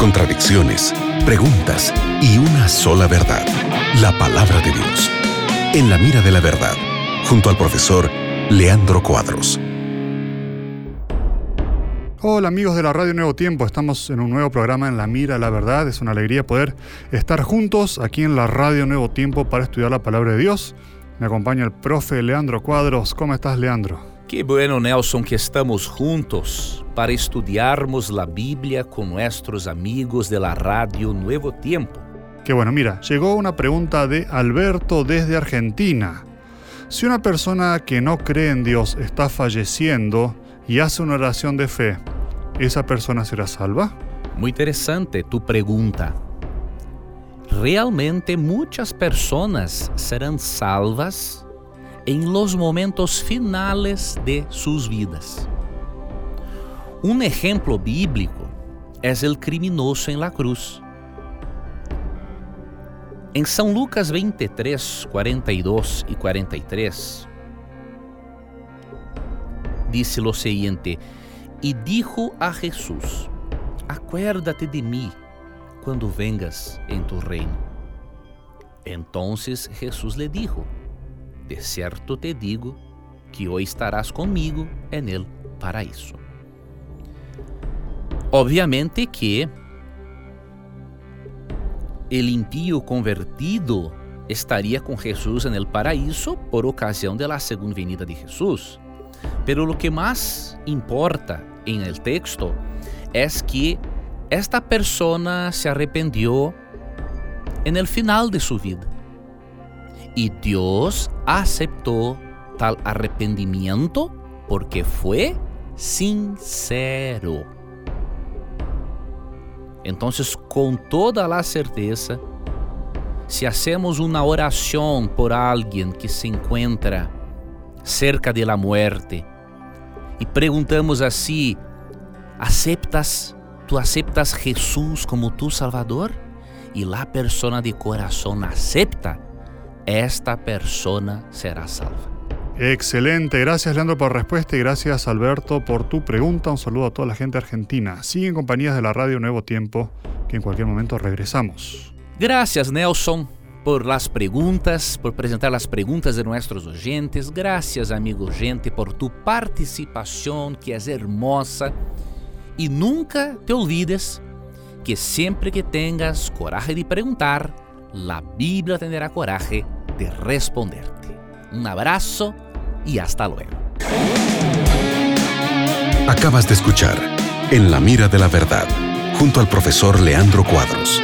contradicciones, preguntas y una sola verdad, la palabra de Dios. En la mira de la verdad, junto al profesor Leandro Cuadros. Hola amigos de la Radio Nuevo Tiempo, estamos en un nuevo programa en La Mira la Verdad. Es una alegría poder estar juntos aquí en la Radio Nuevo Tiempo para estudiar la palabra de Dios. Me acompaña el profe Leandro Cuadros. ¿Cómo estás, Leandro? Que bueno, Nelson, que estamos juntos para estudiarmos la Biblia con nuestros amigos de la Radio Nuevo Tiempo. Qué bueno, mira, llegó una pregunta de Alberto desde Argentina. Si una persona que no cree en Dios está falleciendo y hace una oración de fe, ¿esa persona será salva? Muy interesante tu pregunta. Realmente muchas personas serán salvas en los momentos finales de sus vidas. Un ejemplo bíblico es el criminoso en la cruz. En São Lucas 23, 42 y 43, dice lo siguiente, y dijo a Jesús, acuérdate de mí cuando vengas en tu reino. Entonces Jesús le dijo, de cierto te digo que hoy estarás conmigo en el paraíso. Obviamente que el impío convertido estaría con Jesús en el paraíso por ocasión de la segunda venida de Jesús. Pero lo que más importa en el texto es que esta persona se arrependió en el final de su vida. Y Dios aceptó tal arrepentimiento porque fue sincero. Entonces, con toda la certeza, si hacemos una oración por alguien que se encuentra cerca de la muerte y preguntamos así, ¿aceptas, tú aceptas Jesús como tu Salvador? Y la persona de corazón acepta, esta persona será salva. Excelente, gracias Leandro por la respuesta y gracias Alberto por tu pregunta. Un saludo a toda la gente argentina. Siguen compañías de la radio Nuevo Tiempo, que en cualquier momento regresamos. Gracias Nelson por las preguntas, por presentar las preguntas de nuestros oyentes. Gracias amigo oyente por tu participación que es hermosa. Y nunca te olvides que siempre que tengas coraje de preguntar, la Biblia tendrá coraje de responderte. Un abrazo y hasta luego. Acabas de escuchar En la mira de la verdad, junto al profesor Leandro Cuadros.